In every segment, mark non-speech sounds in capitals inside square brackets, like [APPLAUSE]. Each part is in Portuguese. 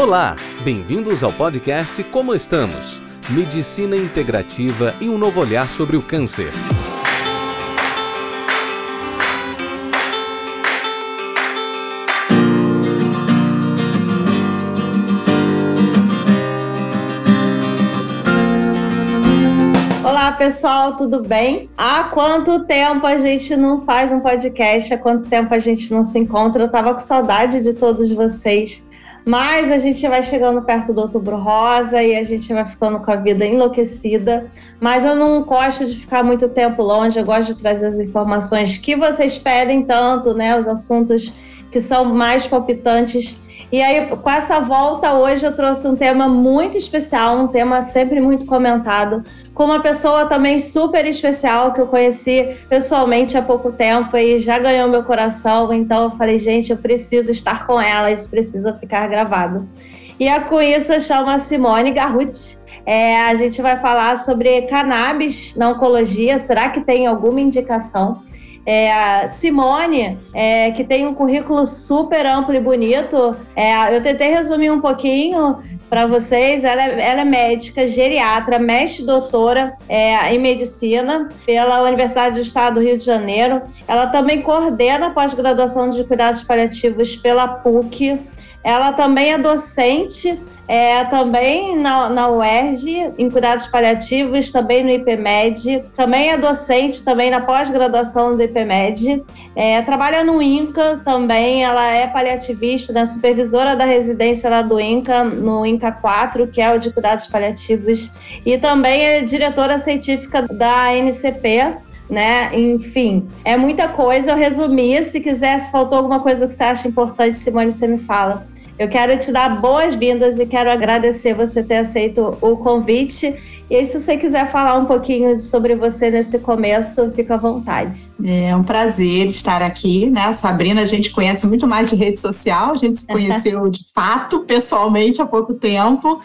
Olá, bem-vindos ao podcast Como Estamos? Medicina integrativa e um novo olhar sobre o câncer. Pessoal, tudo bem? Há quanto tempo a gente não faz um podcast? Há quanto tempo a gente não se encontra? Eu tava com saudade de todos vocês. Mas a gente vai chegando perto do Outubro Rosa e a gente vai ficando com a vida enlouquecida. Mas eu não gosto de ficar muito tempo longe, eu gosto de trazer as informações que vocês pedem tanto, né? Os assuntos que são mais palpitantes. E aí, com essa volta hoje, eu trouxe um tema muito especial, um tema sempre muito comentado, com uma pessoa também super especial que eu conheci pessoalmente há pouco tempo e já ganhou meu coração. Então eu falei, gente, eu preciso estar com ela, isso precisa ficar gravado. E a chamo a Simone Garruti. É, a gente vai falar sobre cannabis na oncologia. Será que tem alguma indicação? É, a Simone, é, que tem um currículo super amplo e bonito, é, eu tentei resumir um pouquinho para vocês. Ela é, ela é, médica, geriatra, mestre doutora é, em medicina pela Universidade do Estado do Rio de Janeiro. Ela também coordena pós-graduação de cuidados paliativos pela PUC. Ela também é docente, é, também na, na UERJ, em cuidados paliativos, também no IPMED, também é docente, também na pós-graduação do IPMED, é, trabalha no INCA também, ela é paliativista, né, supervisora da residência lá do INCA, no INCA 4, que é o de cuidados paliativos, e também é diretora científica da NCP, né? Enfim, é muita coisa. Eu resumi. Se quiser, se faltou alguma coisa que você acha importante, Simone, você me fala. Eu quero te dar boas-vindas e quero agradecer você ter aceito o convite. E aí, se você quiser falar um pouquinho sobre você nesse começo, fica à vontade. É um prazer estar aqui, né? Sabrina, a gente conhece muito mais de rede social, a gente se [LAUGHS] conheceu de fato, pessoalmente, há pouco tempo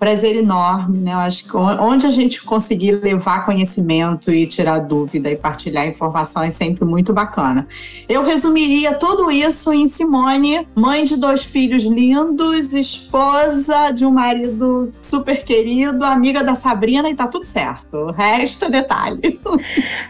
prazer enorme, né? Eu acho que onde a gente conseguir levar conhecimento e tirar dúvida e partilhar informação é sempre muito bacana. Eu resumiria tudo isso em Simone, mãe de dois filhos lindos, esposa de um marido super querido, amiga da Sabrina e tá tudo certo. O resto é detalhe.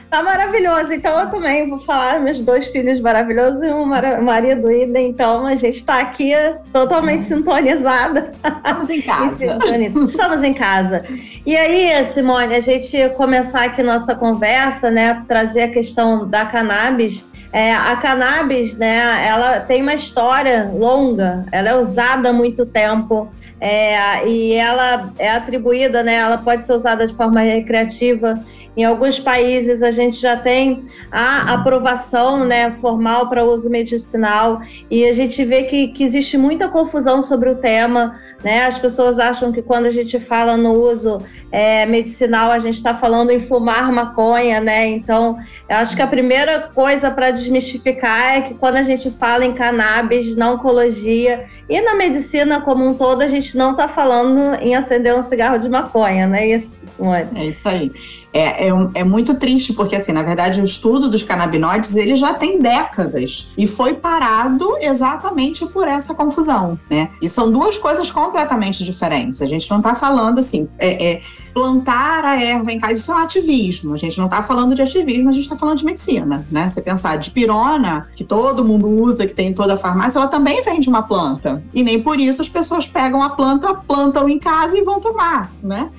Tá maravilhoso. Então eu também vou falar meus dois filhos maravilhosos e um marido ida. Então a gente tá aqui totalmente sintonizada. Estamos em casa [LAUGHS] bonito. Estamos em casa. E aí, Simone, a gente começar aqui nossa conversa, né? Trazer a questão da cannabis. É, a cannabis, né, ela tem uma história longa, ela é usada há muito tempo é, e ela é atribuída, né, ela pode ser usada de forma recreativa em alguns países a gente já tem a aprovação né, formal para uso medicinal e a gente vê que, que existe muita confusão sobre o tema. Né? As pessoas acham que quando a gente fala no uso é, medicinal, a gente está falando em fumar maconha, né? Então, eu acho que a primeira coisa para desmistificar é que quando a gente fala em cannabis, na oncologia e na medicina como um todo, a gente não está falando em acender um cigarro de maconha, né? Isso, é isso aí. É, é, é, muito triste, porque, assim, na verdade, o estudo dos canabinoides ele já tem décadas e foi parado exatamente por essa confusão, né? E são duas coisas completamente diferentes. A gente não está falando, assim, é, é, plantar a erva em casa, isso é um ativismo. A gente não está falando de ativismo, a gente está falando de medicina, né? Você pensar de pirona, que todo mundo usa, que tem em toda a farmácia, ela também vem de uma planta. E nem por isso as pessoas pegam a planta, plantam em casa e vão tomar, né?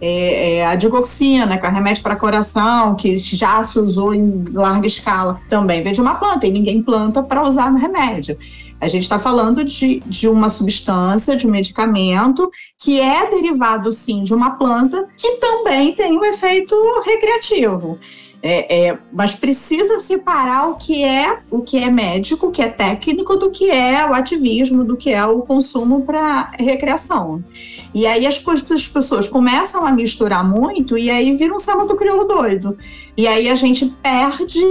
É, é, a digoxina, que é o remédio para coração, que já se usou em larga escala, também vem de uma planta, e ninguém planta para usar no remédio. A gente está falando de, de uma substância, de um medicamento, que é derivado, sim, de uma planta, que também tem um efeito recreativo. É, é, mas precisa separar o que é o que é médico, o que é técnico, do que é o ativismo, do que é o consumo para recreação. E aí as, as, pessoas começam a misturar muito e aí vira um samba do crioulo doido. E aí a gente perde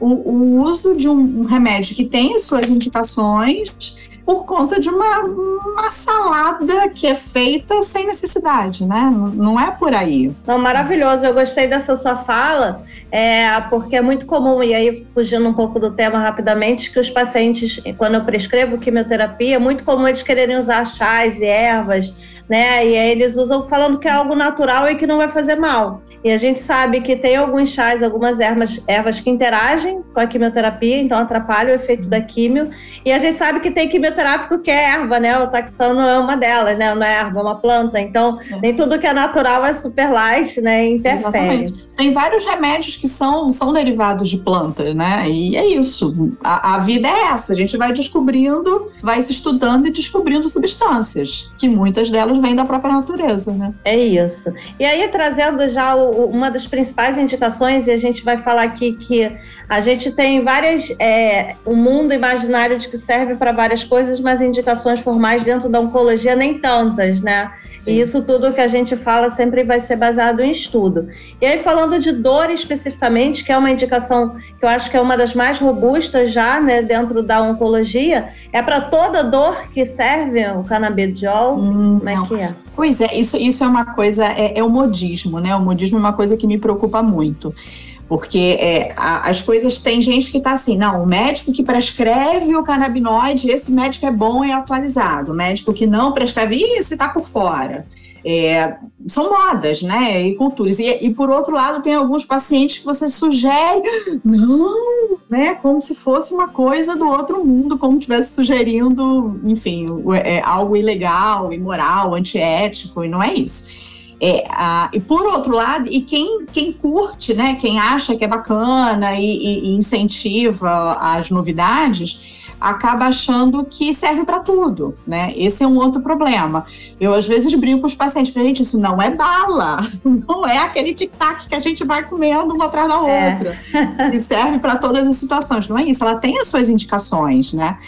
o, o uso de um, um remédio que tem as suas indicações por conta de uma, uma salada que é feita sem necessidade, né? Não é por aí. Não, maravilhoso. Eu gostei dessa sua fala, é, porque é muito comum, e aí fugindo um pouco do tema rapidamente, que os pacientes, quando eu prescrevo quimioterapia, é muito comum eles quererem usar chás e ervas, né? E aí eles usam falando que é algo natural e que não vai fazer mal. E a gente sabe que tem alguns chás, algumas ervas, ervas que interagem com a quimioterapia, então atrapalham o efeito da quimio. E a gente sabe que tem quimioterápico que é erva, né? O taxano é uma delas, né? Não é erva, é uma planta. Então, é. nem tudo que é natural é super light, né? Interfere. Exatamente. Tem vários remédios que são, são derivados de plantas, né? E é isso. A, a vida é essa. A gente vai descobrindo, vai se estudando e descobrindo substâncias, que muitas delas vêm da própria natureza, né? É isso. E aí, trazendo já o uma das principais indicações, e a gente vai falar aqui que a gente tem várias. É, um mundo imaginário de que serve para várias coisas, mas indicações formais dentro da oncologia nem tantas, né? E isso tudo que a gente fala sempre vai ser baseado em estudo. E aí, falando de dor especificamente, que é uma indicação que eu acho que é uma das mais robustas já, né, dentro da oncologia, é para toda dor que serve o canabidiol? Hum, Como é que é? Pois é, isso, isso é uma coisa, é, é o modismo, né? O modismo uma coisa que me preocupa muito. Porque é, a, as coisas. Tem gente que está assim, não, o médico que prescreve o canabinoide, esse médico é bom e atualizado. O médico que não prescreve, esse está por fora. É, são modas, né? E culturas. E, e, por outro lado, tem alguns pacientes que você sugere, [GASPS] não, né? Como se fosse uma coisa do outro mundo, como estivesse sugerindo, enfim, é, algo ilegal, imoral, antiético, e não é isso. É, a, e por outro lado, e quem, quem curte, né, quem acha que é bacana e, e, e incentiva as novidades, acaba achando que serve para tudo, né? Esse é um outro problema. Eu às vezes brinco com os pacientes, gente, isso não é bala, [LAUGHS] não é aquele tic-tac que a gente vai comendo uma atrás da é. outra, é. e serve para todas as situações. Não é isso, ela tem as suas indicações, né?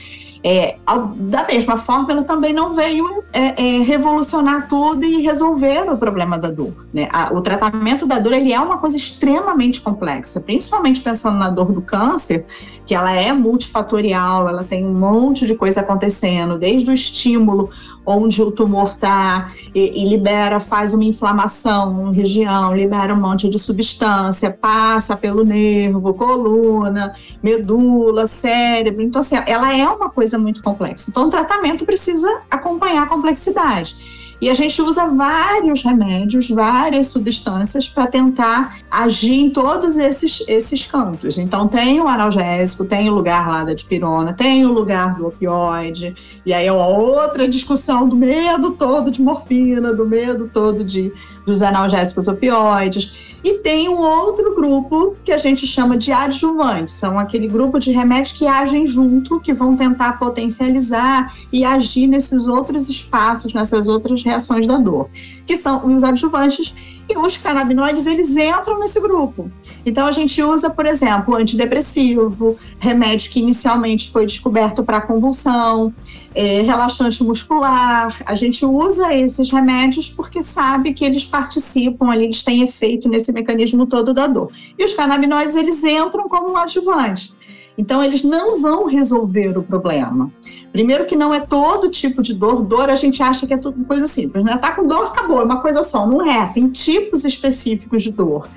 É, da mesma forma, ela também não veio é, é, revolucionar tudo e resolver o problema da dor. Né? A, o tratamento da dor ele é uma coisa extremamente complexa, principalmente pensando na dor do câncer, que ela é multifatorial, ela tem um monte de coisa acontecendo, desde o estímulo onde o tumor está e, e, libera, faz uma inflamação na região, libera um monte de substância, passa pelo nervo, coluna, medula, cérebro. Então, assim, ela é uma coisa muito complexa. Então, o tratamento precisa acompanhar a complexidade. E a gente usa vários remédios, várias substâncias para tentar agir em todos esses, esses campos. Então, tem o analgésico, tem o lugar lá da dipirona, tem o lugar do opioide, e aí é uma outra discussão do medo todo de morfina, do medo todo de, dos analgésicos opioides. E tem um outro grupo que a gente chama de adjuvantes, são aquele grupo de remédios que agem junto, que vão tentar potencializar e agir nesses outros espaços, nessas outras reações da dor, que são os adjuvantes e os canabinoides, eles entram nesse grupo. Então, a gente usa, por exemplo, antidepressivo, remédio que inicialmente foi descoberto para convulsão, é, relaxante muscular. A gente usa esses remédios porque sabe que eles participam ali, eles têm efeito nesse mecanismo todo da dor. E os canabinoides, eles entram como um adjuvante. Então, eles não vão resolver o problema. Primeiro que não é todo tipo de dor. Dor a gente acha que é tudo coisa simples, né? Tá com dor, acabou, é uma coisa só. Não é. Tem tipos específicos de dor.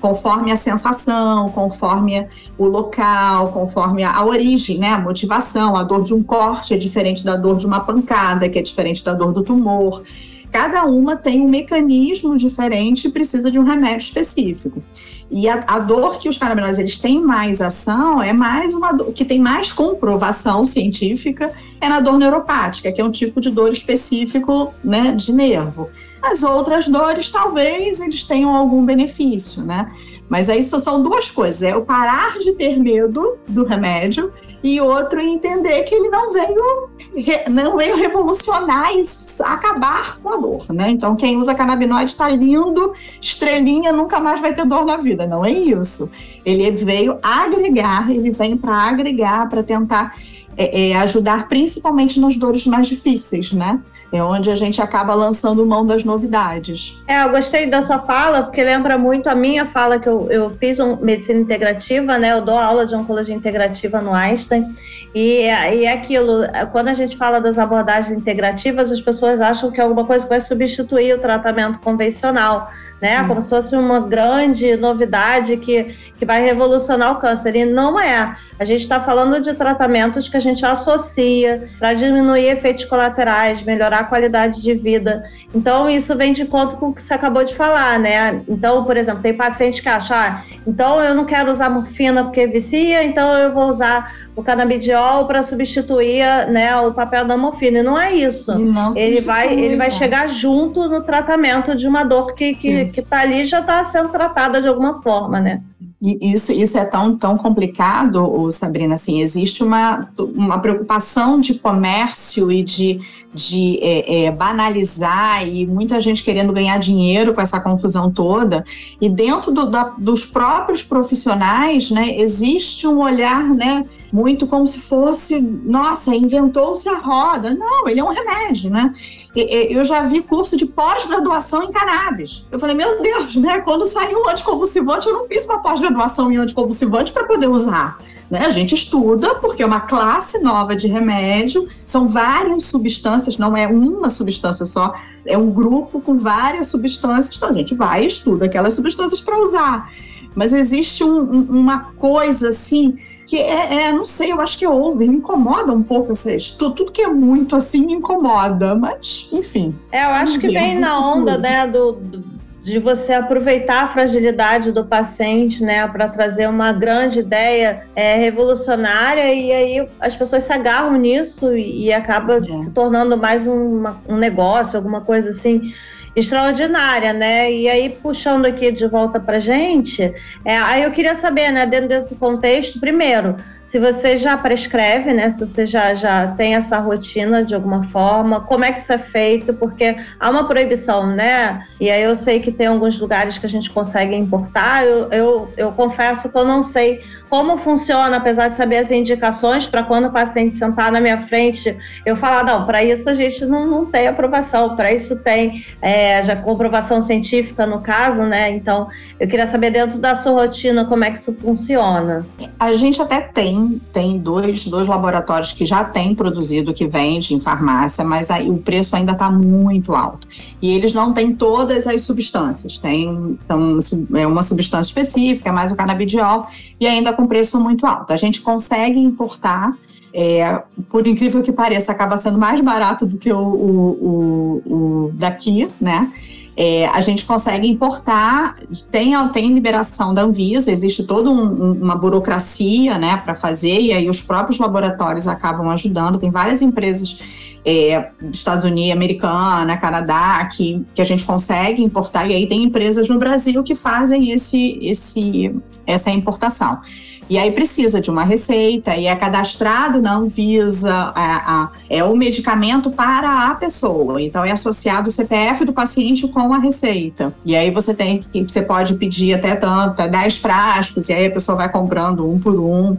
Conforme a sensação, conforme o local, conforme a, origem, né? A motivação. A dor de um corte é diferente da dor de uma pancada, que é diferente da dor do tumor. Cada uma tem um mecanismo diferente e precisa de um remédio específico. E a, a, dor que os canabinoides eles têm mais ação é mais uma dor que tem mais comprovação científica é na dor neuropática, que é um tipo de dor específico, né, de nervo. As outras dores talvez eles tenham algum benefício, né? Mas aí são duas coisas: é o parar de ter medo do remédio e outro entender que ele não veio não veio revolucionar e acabar com a dor, né? Então quem usa canabinoide está lindo, estrelinha, nunca mais vai ter dor na vida, não é isso. Ele veio agregar, ele vem para agregar, para tentar é, é, ajudar principalmente nas dores mais difíceis, né? É onde a gente acaba lançando mão das novidades. É, eu gostei da sua fala, porque lembra muito a minha fala que eu, eu fiz um, medicina integrativa, né? Eu dou aula de oncologia integrativa no Einstein. E, e é aquilo, quando a gente fala das abordagens integrativas, as pessoas acham que é alguma coisa que vai substituir o tratamento convencional né? Hum. Como se fosse uma grande novidade que, que vai revolucionar o câncer. E não é. A gente está falando de tratamentos que a gente associa para diminuir efeitos colaterais, melhorar a qualidade de vida. Então, isso vem de conta com o que você acabou de falar, né? Então, por exemplo, tem paciente que acha, ah, então eu não quero usar morfina porque vicia, então eu vou usar o canabidiol para substituir né, o papel da morfina. E não é isso. ele vai, ele vai chegar junto no tratamento de uma dor que, que, que está ali já está sendo tratada de alguma forma, né? E isso, isso é tão, tão complicado, Sabrina, assim, existe uma, uma preocupação de comércio e de, de é, é, banalizar e muita gente querendo ganhar dinheiro com essa confusão toda. E dentro do, da, dos próprios profissionais, né, existe um olhar, né, muito como se fosse, nossa, inventou-se a roda. Não, ele é um remédio, né? Eu já vi curso de pós-graduação em cannabis. Eu falei, meu Deus, né? Quando saiu o anticonvulsivante, eu não fiz uma pós-graduação em anticonvulsivante para poder usar. Né? A gente estuda porque é uma classe nova de remédio, são várias substâncias, não é uma substância só, é um grupo com várias substâncias, então a gente vai e estuda aquelas substâncias para usar. Mas existe um, uma coisa assim que é, é, não sei, eu acho que houve, me incomoda um pouco essas, tudo, tudo que é muito assim me incomoda, mas enfim. É, eu acho que vem na onda, tudo. né, do, do, de você aproveitar a fragilidade do paciente, né, para trazer uma grande ideia é, revolucionária e aí as pessoas se agarram nisso e, e acaba é. se tornando mais um, um negócio, alguma coisa assim extraordinária, né? E aí, puxando aqui de volta para gente, é, aí eu queria saber, né, dentro desse contexto, primeiro, se você já prescreve, né? Se você já, já tem essa rotina de alguma forma, como é que isso é feito? Porque há uma proibição, né? E aí eu sei que tem alguns lugares que a gente consegue importar. Eu, eu, eu confesso que eu não sei como funciona, apesar de saber as indicações, para quando o paciente sentar na minha frente, eu falar, não, para isso a gente não, não tem aprovação, para isso tem é, já comprovação científica no caso, né? Então, eu queria saber dentro da sua rotina como é que isso funciona. A gente até tem tem, tem dois, dois laboratórios que já têm produzido, que vende em farmácia, mas aí o preço ainda está muito alto. E eles não têm todas as substâncias, tem então, é uma substância específica, é mais o canabidiol, e ainda com preço muito alto. A gente consegue importar é, por incrível que pareça, acaba sendo mais barato do que o, o, o, o daqui, né? É, a gente consegue importar, tem, tem liberação da Anvisa, existe toda um, uma burocracia né, para fazer, e aí os próprios laboratórios acabam ajudando. Tem várias empresas é, Estados Unidos, americana, Canadá, que, que a gente consegue importar, e aí tem empresas no Brasil que fazem esse, esse, essa importação. E aí precisa de uma receita e é cadastrado na Anvisa, a, é o medicamento para a pessoa. Então é associado o CPF do paciente com a receita. E aí você tem você pode pedir até tanta, 10 frascos, e aí a pessoa vai comprando um por um.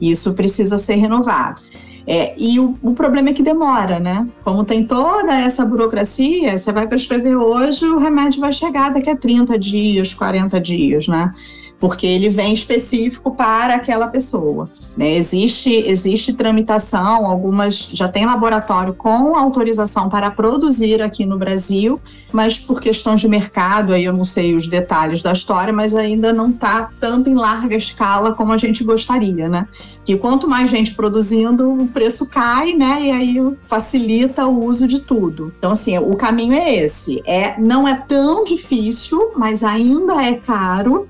Isso precisa ser renovado. É, e o, o, problema é que demora, né? Como tem toda essa burocracia, você vai prescrever hoje, o remédio vai chegar daqui a 30 dias, 40 dias, né? Porque ele vem específico para aquela pessoa. Né? Existe, existe tramitação, algumas já tem laboratório com autorização para produzir aqui no Brasil, mas por questões de mercado, aí eu não sei os detalhes da história, mas ainda não está tanto em larga escala como a gente gostaria, né? Que quanto mais gente produzindo, o preço cai, né? E aí facilita o uso de tudo. Então, assim, o caminho é esse. É, não é tão difícil, mas ainda é caro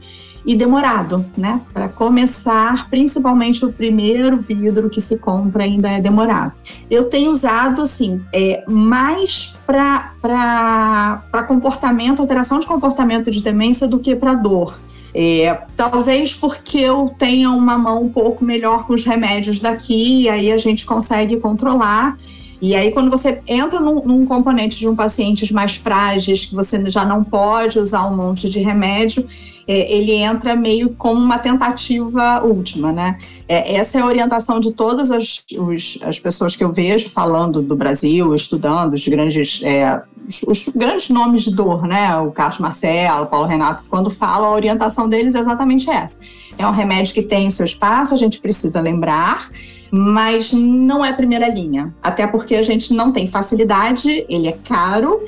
e demorado, né? Para começar, principalmente o primeiro vidro que se compra ainda é demorado. Eu tenho usado, assim, é, mais para comportamento, alteração de comportamento de demência do que para dor. É, talvez porque eu tenha uma mão um pouco melhor com os remédios daqui, aí a gente consegue controlar. E aí, quando você entra num, num, componente de um paciente mais frágeis, que você já não pode usar um monte de remédio, é, ele entra meio como uma tentativa última, né? É, essa é a orientação de todas as, os, as pessoas que eu vejo falando do Brasil, estudando os grandes, é, os, os, grandes nomes de dor, né? O Carlos Marcelo, o Paulo Renato, quando falam, a orientação deles é exatamente essa. É um remédio que tem seu espaço, a gente precisa lembrar, mas não é primeira linha. Até porque a gente não tem facilidade, ele é caro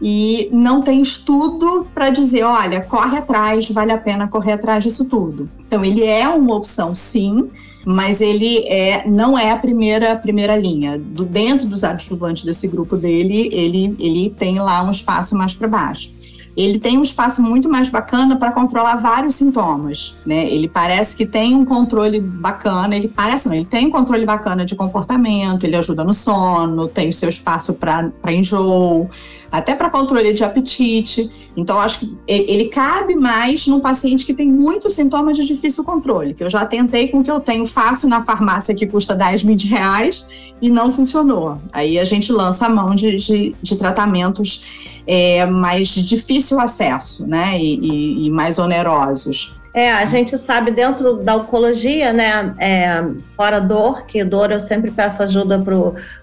e não tem estudo para dizer, olha, corre atrás, vale a pena correr atrás disso tudo. Então ele é uma opção sim, mas ele é, não é a primeira primeira linha. Do, dentro dos adjuvantes desse grupo dele, ele, ele tem lá um espaço mais para baixo ele tem um espaço muito mais bacana para controlar vários sintomas, né? Ele parece que tem um controle bacana, ele parece não, ele tem um controle bacana de comportamento, ele ajuda no sono, tem o seu espaço para enjoo, até para controle de apetite. Então, acho que ele cabe mais num paciente que tem muitos sintomas de difícil controle, que eu já tentei com o que eu tenho fácil na farmácia que custa 10 mil reais e não funcionou. Aí a gente lança a mão de, de, de tratamentos é, mais difícil acesso, né, e, e, e, mais onerosos. É, a gente sabe dentro da oncologia, né, é, fora dor, que dor eu sempre peço ajuda para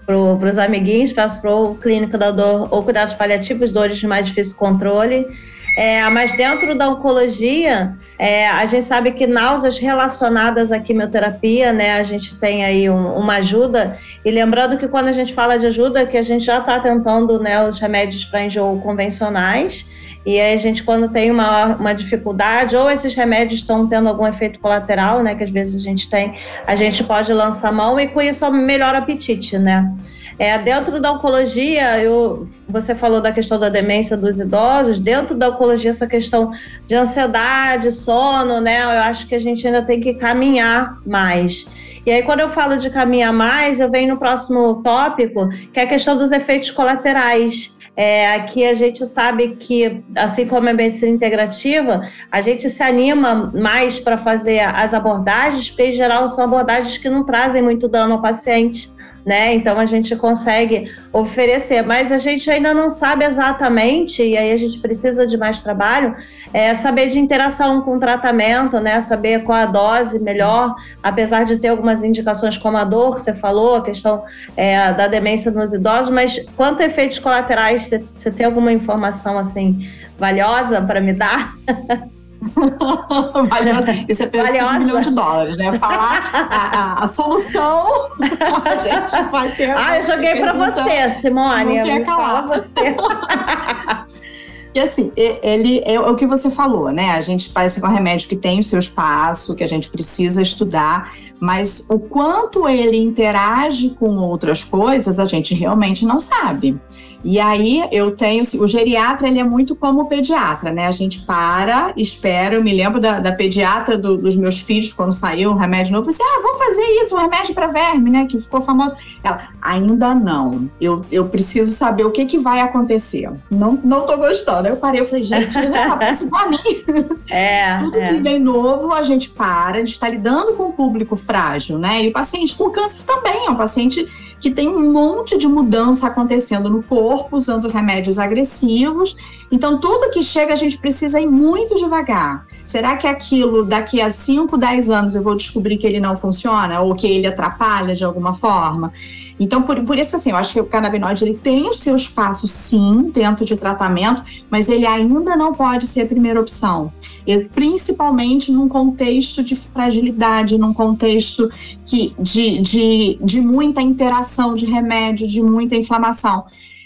pro, os amiguinhos, peço para o clínico da dor ou cuidados paliativos, dores de mais difícil controle, é, mas dentro da oncologia, é, a gente sabe que náuseas relacionadas à quimioterapia, né, a gente tem aí um, uma ajuda. E lembrando que quando a gente fala de ajuda, que a gente já está tentando né, os remédios para enjoo convencionais. E aí a gente, quando tem uma, uma dificuldade, ou esses remédios estão tendo algum efeito colateral, né? Que às vezes a gente tem, a gente pode lançar mão e com isso melhora o apetite, né? É, dentro da oncologia, eu, você falou da questão da demência dos idosos, dentro da oncologia, essa questão de ansiedade, sono, né? Eu acho que a gente ainda tem que caminhar mais. E aí, quando eu falo de caminhar mais, eu venho no próximo tópico, que é a questão dos efeitos colaterais. É, aqui a gente sabe que, assim como a medicina integrativa, a gente se anima mais para fazer as abordagens, porque em geral são abordagens que não trazem muito dano ao paciente né? Então a gente consegue oferecer, mas a gente ainda não sabe exatamente, e aí a gente precisa de mais trabalho, é saber de interação com o tratamento, né? Saber qual a dose melhor, apesar de ter algumas indicações como a dor que você falou, a questão é, da demência nos idosos, mas quanto a efeitos colaterais, você, você tem alguma informação assim valiosa para me dar? [LAUGHS] [LAUGHS] Valiosa. Isso é pergunta de um milhão de dólares, né? Falar a, a, a, solução, [LAUGHS] a gente vai ter. Ah, eu joguei para você, Simone. Não quer calar. você. [LAUGHS] E assim, ele é o que você falou, né? A gente parece com um remédio que tem o seu espaço, que a gente precisa estudar, mas o quanto ele interage com outras coisas, a gente realmente não sabe. E aí eu tenho, assim, o geriatra ele é muito como o pediatra, né? A gente para, espera. Eu me lembro da, da pediatra do, dos meus filhos quando saiu um remédio novo, eu disse, ah, vou fazer isso, um remédio para verme, né? Que ficou famoso. Ela, ainda não. Eu, eu preciso saber o que que vai acontecer. Não, não tô gostando. Aí eu parei, eu falei, gente, não tá pensando pra mim. [LAUGHS] É. [LAUGHS] Tudo é. que vem novo, a gente para, a gente está lidando com o público frágil, né? E o paciente com câncer também é um paciente que tem um monte de mudança acontecendo no corpo, usando remédios agressivos. Então, tudo que chega, a gente precisa ir muito devagar. Será que aquilo, daqui a 5, 10 anos, eu vou descobrir que ele não funciona ou que ele atrapalha de alguma forma? Então, por, por isso, assim, eu acho que o canabinoide ele tem o seu espaço, sim, dentro de tratamento, mas ele ainda não pode ser a primeira opção. E, principalmente num contexto de fragilidade, num contexto que, de, de, de muita interação de remédio, de muita inflamação.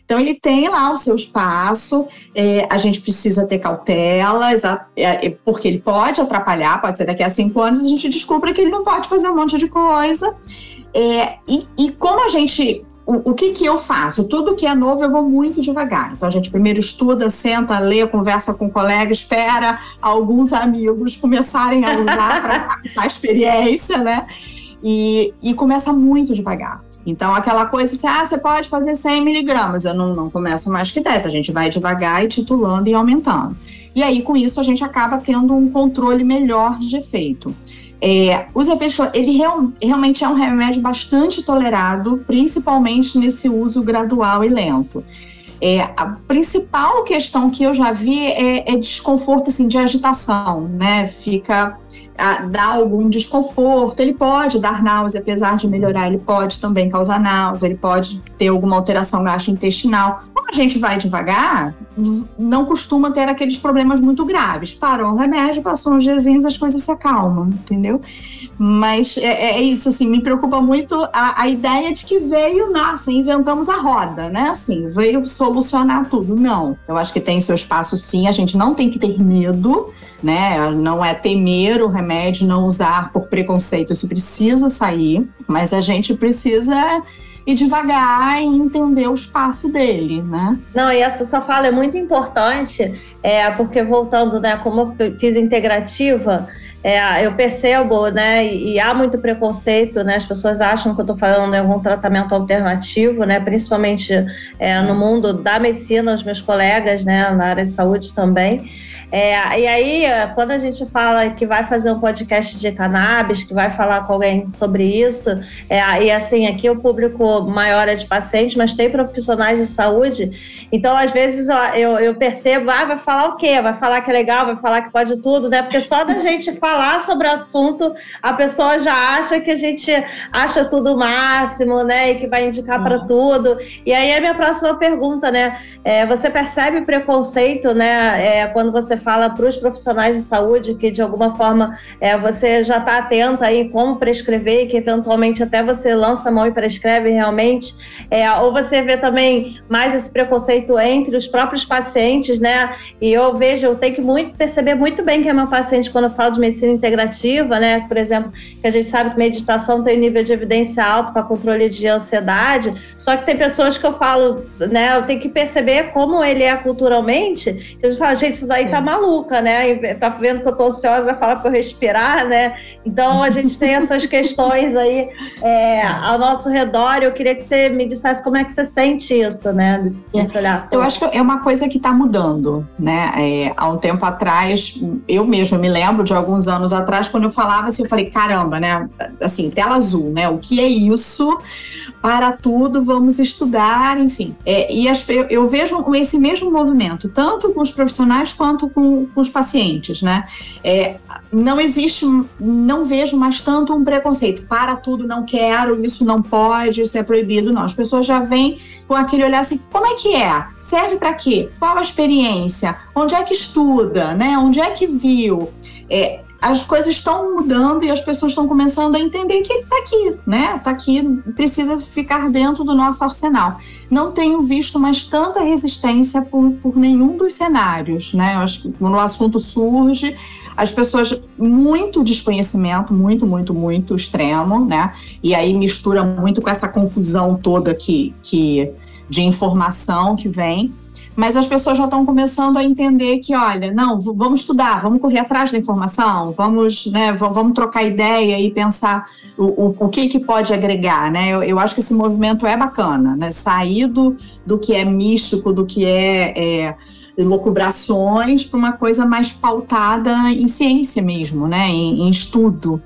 Então, ele tem lá o seu espaço, é, a gente precisa ter cautela, é, é, porque ele pode atrapalhar, pode ser daqui a cinco anos a gente descubra que ele não pode fazer um monte de coisa. É, e, e como a gente o, que, que eu faço? Tudo que é novo eu vou muito devagar. Então a gente primeiro estuda, senta, lê, conversa com o colega, espera alguns amigos começarem a usar para a [LAUGHS] experiência, né? E, e começa muito devagar. Então, aquela coisa assim, ah, você pode fazer 100 miligramas. Eu não, não começo mais que 10. A gente vai devagar e titulando e aumentando. E aí, com isso, a gente acaba tendo um controle melhor de efeito. É, os efeitos ele real, realmente é um remédio bastante tolerado, principalmente nesse uso gradual e lento. É, a principal questão que eu já vi é, é desconforto assim, de agitação, né? Fica dá algum desconforto, ele pode dar náusea, apesar de melhorar, ele pode também causar náusea, ele pode ter alguma alteração gastrointestinal. A gente vai devagar, não costuma ter aqueles problemas muito graves. Parou o remédio, passou uns diazinhos, as coisas se acalmam, entendeu? Mas é, é isso, assim, me preocupa muito a, a ideia de que veio, nossa, inventamos a roda, né? Assim, veio solucionar tudo. Não, eu acho que tem seu espaço sim, a gente não tem que ter medo, né? Não é temer o remédio, não usar por preconceito, isso precisa sair, mas a gente precisa ir devagar e entender o espaço dele, né? Não, e essa sua fala é muito importante, é, porque voltando, né, como eu fiz integrativa, é, eu percebo, né, e há muito preconceito, né, as pessoas acham que eu estou falando em algum tratamento alternativo, né, principalmente é, no mundo da medicina, os meus colegas, né, na área de saúde também. É, e aí, quando a gente fala que vai fazer um podcast de cannabis, que vai falar com alguém sobre isso, é, e assim, aqui o público maior é de pacientes, mas tem profissionais de saúde, então às vezes eu, eu percebo, ah, vai falar o quê? Vai falar que é legal, vai falar que pode tudo, né? Porque só da gente falar sobre o assunto, a pessoa já acha que a gente acha tudo o máximo, né? E que vai indicar uhum. para tudo. E aí a minha próxima pergunta, né? É, você percebe preconceito, né? É, quando você fala para os profissionais de saúde que de alguma forma é, você já está atenta aí como prescrever, que eventualmente até você lança a mão e prescreve realmente, é, ou você vê também mais esse preconceito entre os próprios pacientes, né? E eu vejo, eu tenho que muito perceber muito bem que é meu paciente quando eu falo de medicina integrativa, né? Por exemplo, que a gente sabe que meditação tem nível de evidência alto para controle de ansiedade, só que tem pessoas que eu falo, né? Eu tenho que perceber como ele é culturalmente, eu falo, gente, isso daí tá maluca, né? Tá vendo que eu tô ansiosa, vai falar para eu respirar, né? Então a gente tem essas questões aí é, ao nosso redor. Eu queria que você me dissesse como é que você sente isso, né? Desse, desse olhar. Eu acho que é uma coisa que está mudando, né? É, há um tempo atrás, eu mesma me lembro de alguns anos atrás, quando eu falava assim, eu falei, caramba, né? Assim, tela azul, né? O que é isso? Para tudo, vamos estudar, enfim. É, e as, eu, eu vejo esse mesmo movimento, tanto com os profissionais quanto com, com os pacientes, né? É, não existe, não vejo mais tanto um preconceito. Para tudo, não quero, isso não pode, isso é proibido. Não, as pessoas já vêm com aquele olhar assim: como é que é? Serve para quê? Qual a experiência? Onde é que estuda? Né? Onde é que viu? É, as coisas estão mudando e as pessoas estão começando a entender que está aqui, né? Está aqui, precisa ficar dentro do nosso arsenal. Não tenho visto mais tanta resistência por, por nenhum dos cenários, né? Eu acho que quando o assunto surge, as pessoas muito desconhecimento, muito, muito, muito extremo, né? E aí mistura muito com essa confusão toda que, que de informação que vem mas as pessoas já estão começando a entender que, olha, não, vamos estudar, vamos correr atrás da informação, vamos, né, vamos trocar ideia e pensar o, o, o que, que pode agregar, né? Eu, eu, acho que esse movimento é bacana, né? Sair do, do que é místico, do que é, é locubrações para uma coisa mais pautada em ciência mesmo, né? Em, em estudo.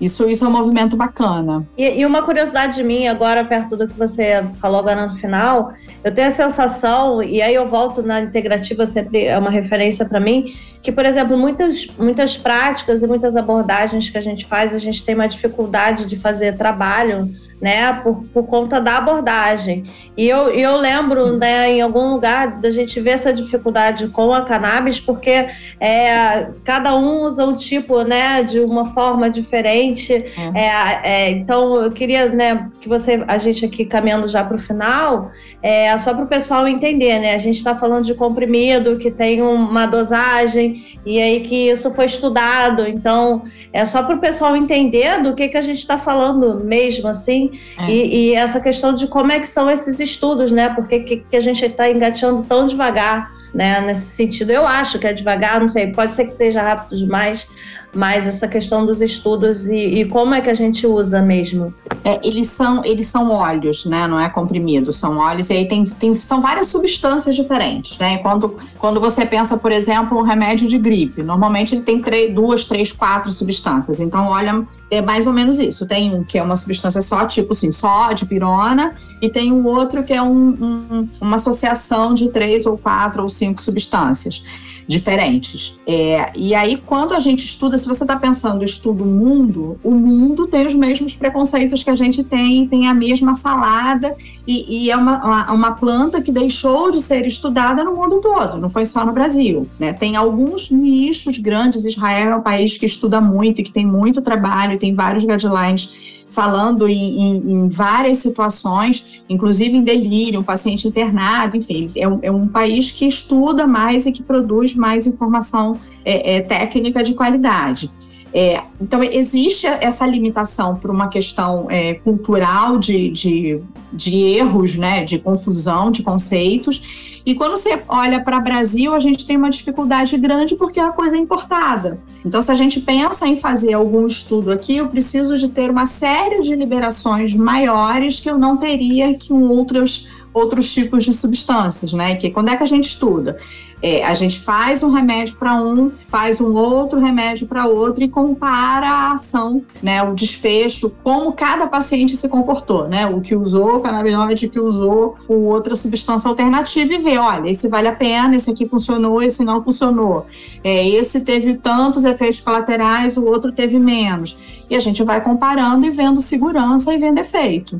Isso, isso é um movimento bacana. E, e, uma curiosidade minha, agora, perto do que você falou agora no final, eu tenho a sensação, e aí eu volto na integrativa, sempre é uma referência para mim, que, por exemplo, muitas, muitas práticas e muitas abordagens que a gente faz, a gente tem uma dificuldade de fazer trabalho né, por, por conta da abordagem. E eu, eu lembro, né, em algum lugar, da gente ver essa dificuldade com a cannabis, porque é, cada um usa um tipo, né, de uma forma diferente. É. É, é então, eu queria, né, que você, a gente aqui caminhando já para o final, é, só para o pessoal entender, né, a gente está falando de comprimido que tem uma dosagem e aí que isso foi estudado. Então, é só para o pessoal entender do que, que a gente está falando mesmo, assim, é. E, e, essa questão de como é que são esses estudos, né? Porque que, que a gente está engateando tão devagar, né? Nesse sentido, eu acho que é devagar, não sei, pode ser que esteja rápido demais, mais essa questão dos estudos e, e como é que a gente usa mesmo. É, eles são eles são óleos, né? Não é comprimido, são óleos. E aí tem, tem são várias substâncias diferentes, né? Quando, quando você pensa, por exemplo, um remédio de gripe, normalmente ele tem três, duas, três, quatro substâncias. Então, olha, é mais ou menos isso. Tem um que é uma substância só, tipo assim, só de pirona, e tem um outro que é um, um, uma associação de três ou quatro ou cinco substâncias diferentes. É, e aí, quando a gente estuda, se você está pensando, estuda o mundo, o mundo tem os mesmos preconceitos que a gente tem, tem a mesma salada, e, e é uma, uma, uma, planta que deixou de ser estudada no mundo todo, não foi só no Brasil. Né? Tem alguns nichos grandes, Israel é um país que estuda muito e que tem muito trabalho, tem vários guidelines falando em, em, em, várias situações, inclusive em delírio, um paciente internado, enfim, é um, é um país que estuda mais e que produz mais informação é, é, técnica de qualidade. É, então, existe essa limitação por uma questão é, cultural de, de, de, erros, né, de confusão de conceitos. E quando você olha para o Brasil, a gente tem uma dificuldade grande porque a coisa é importada. Então, se a gente pensa em fazer algum estudo aqui, eu preciso de ter uma série de liberações maiores que eu não teria que um outros outros tipos de substâncias, né? Que quando é que a gente estuda? É, a gente faz um remédio para um, faz um outro remédio para outro e compara a ação, né? O desfecho, como cada paciente se comportou, né? O que usou canabinoide, o que usou com outra substância alternativa e vê, olha, esse vale a pena, esse aqui funcionou, esse não funcionou. É, esse teve tantos efeitos colaterais, o outro teve menos. E a gente vai comparando e vendo segurança e vendo efeito.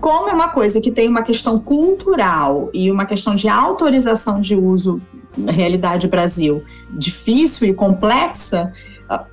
Como é uma coisa que tem uma questão cultural e uma questão de autorização de uso na realidade Brasil difícil e complexa,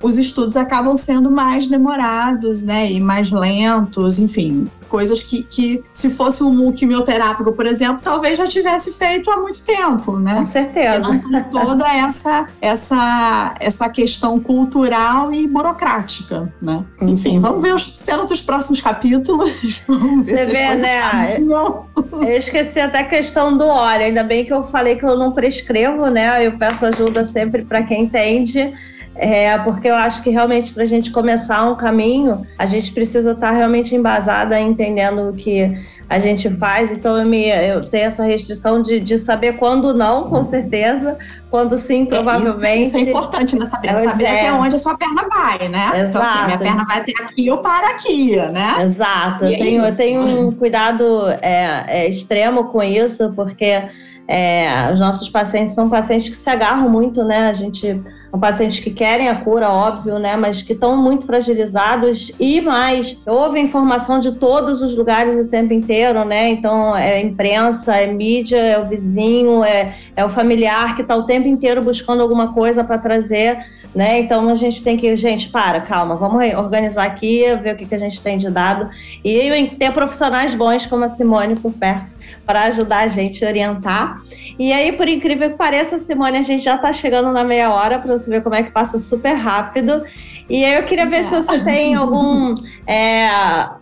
os estudos acabam sendo mais demorados, né, e mais lentos, enfim, coisas que, que se fosse um quimioterápico, por exemplo, talvez já tivesse feito há muito tempo, né? Com certeza. Então, toda essa, essa, essa questão cultural e burocrática, né? Uhum. Enfim, vamos ver os cenas dos próximos capítulos. [LAUGHS] Vamos ver Você vê, né? Eu esqueci até a questão do óleo, ainda bem que eu falei que eu não prescrevo, né? Eu peço ajuda sempre para quem entende é, porque eu acho que realmente para a gente começar um caminho, a gente precisa estar tá realmente embasada entendendo o que a gente faz. Então eu, me, eu tenho essa restrição de, de saber quando não, com certeza, quando sim, provavelmente. É, isso, isso, é importante, né? Saber, saber é. até onde a sua perna vai, né? Exato. Então, assim, minha perna vai até aqui ou para aqui, né? Exato. Eu tenho, eu tenho um cuidado é, é, extremo com isso, porque é, os nossos pacientes são pacientes que se agarram muito, né? A gente são pacientes que querem a cura, óbvio, né? Mas que estão muito fragilizados e mais, houve informação de todos os lugares o tempo inteiro, né? Então é imprensa, é mídia, é o vizinho, é, é o familiar que está o tempo inteiro buscando alguma coisa para trazer, né? Então a gente tem que, gente, para, calma, vamos organizar aqui, ver o que, que a gente tem de dado e ter profissionais bons como a Simone por perto para ajudar a gente a orientar. E aí, por incrível que pareça, Simone, a gente já está chegando na meia hora para você ver como é que passa super rápido. E aí eu queria ver é. se você tem algum é,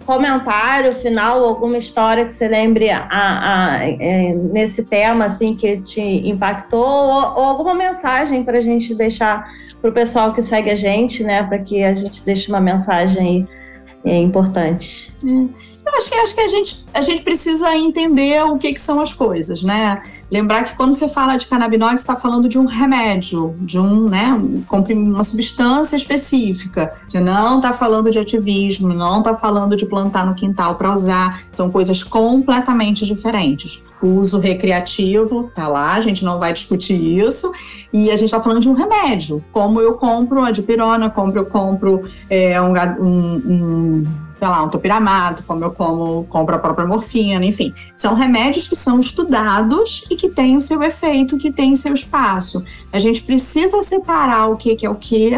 comentário final, alguma história que você lembre a, a, é, nesse tema assim que te impactou, ou, ou alguma mensagem para a gente deixar para o pessoal que segue a gente, né? Para que a gente deixe uma mensagem é, importante. É. Eu acho que, acho que a, gente, a gente precisa entender o que, que são as coisas, né? Lembrar que quando você fala de canabinoide, está falando de um remédio, de um, né, uma substância específica. Você não está falando de ativismo, não está falando de plantar no quintal para usar. São coisas completamente diferentes. O uso recreativo tá lá, a gente não vai discutir isso. E a gente está falando de um remédio. Como eu compro a dipirona, como eu compro é, um, um, um sei lá, um topiramato, como eu como, compro a própria morfina, enfim. São remédios que são estudados e que têm o seu efeito, que têm seu espaço. A gente precisa separar o que, que é o que,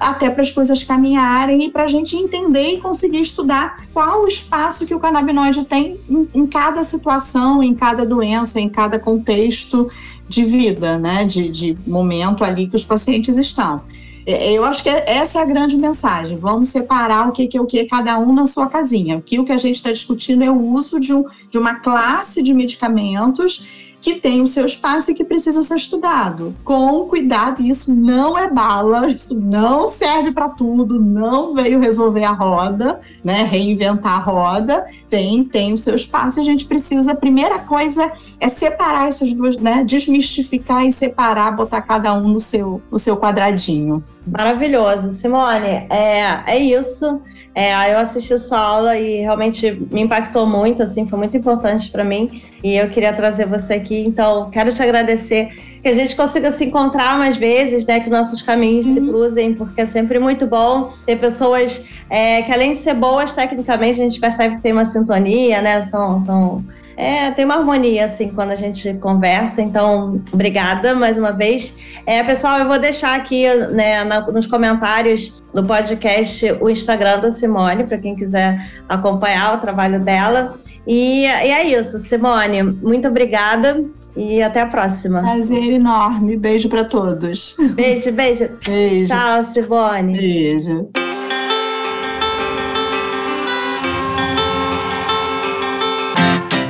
até para as coisas caminharem e para a gente entender e conseguir estudar qual o espaço que o canabinoide tem em, em, cada situação, em cada doença, em cada contexto de vida, né, de, de momento ali que os pacientes estão. É, eu acho que essa é a grande mensagem. Vamos separar o que é o que cada um na sua casinha. Aqui o que a gente está discutindo é o uso de, um, de uma classe de medicamentos que tem o seu espaço e que precisa ser estudado. Com cuidado, isso não é bala, [LAUGHS] isso não serve para tudo, não veio resolver a roda, né? Reinventar a roda. Tem, tem o seu espaço e a gente precisa, a primeira coisa é separar essas duas, né? Desmistificar e separar, botar cada um no seu, no seu quadradinho. Maravilhoso. Simone, é, é isso. É, eu assisti sua aula e realmente me impactou muito, assim, foi muito importante para mim. E eu queria trazer você aqui, então quero te agradecer que a gente consiga se encontrar mais vezes, né? Que nossos caminhos uhum. se cruzem, porque é sempre muito bom ter pessoas é, que além de ser boas tecnicamente, a gente percebe que tem uma sintonia, né? São, são é, tem uma harmonia, assim, quando a gente conversa. Então, obrigada mais uma vez. É, pessoal, eu vou deixar aqui né, na, nos comentários do podcast o Instagram da Simone, para quem quiser acompanhar o trabalho dela. E, e é isso, Simone. Muito obrigada e até a próxima. Prazer enorme. Beijo para todos. Beijo, beijo. Beijo. Tchau, Simone. Beijo.